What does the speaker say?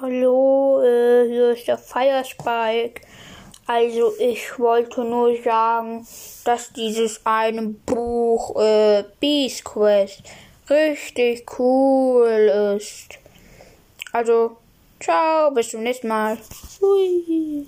Hallo, äh, hier ist der Firespike. Also ich wollte nur sagen, dass dieses eine Buch äh, Beast Quest richtig cool ist. Also, ciao, bis zum nächsten Mal. Hui.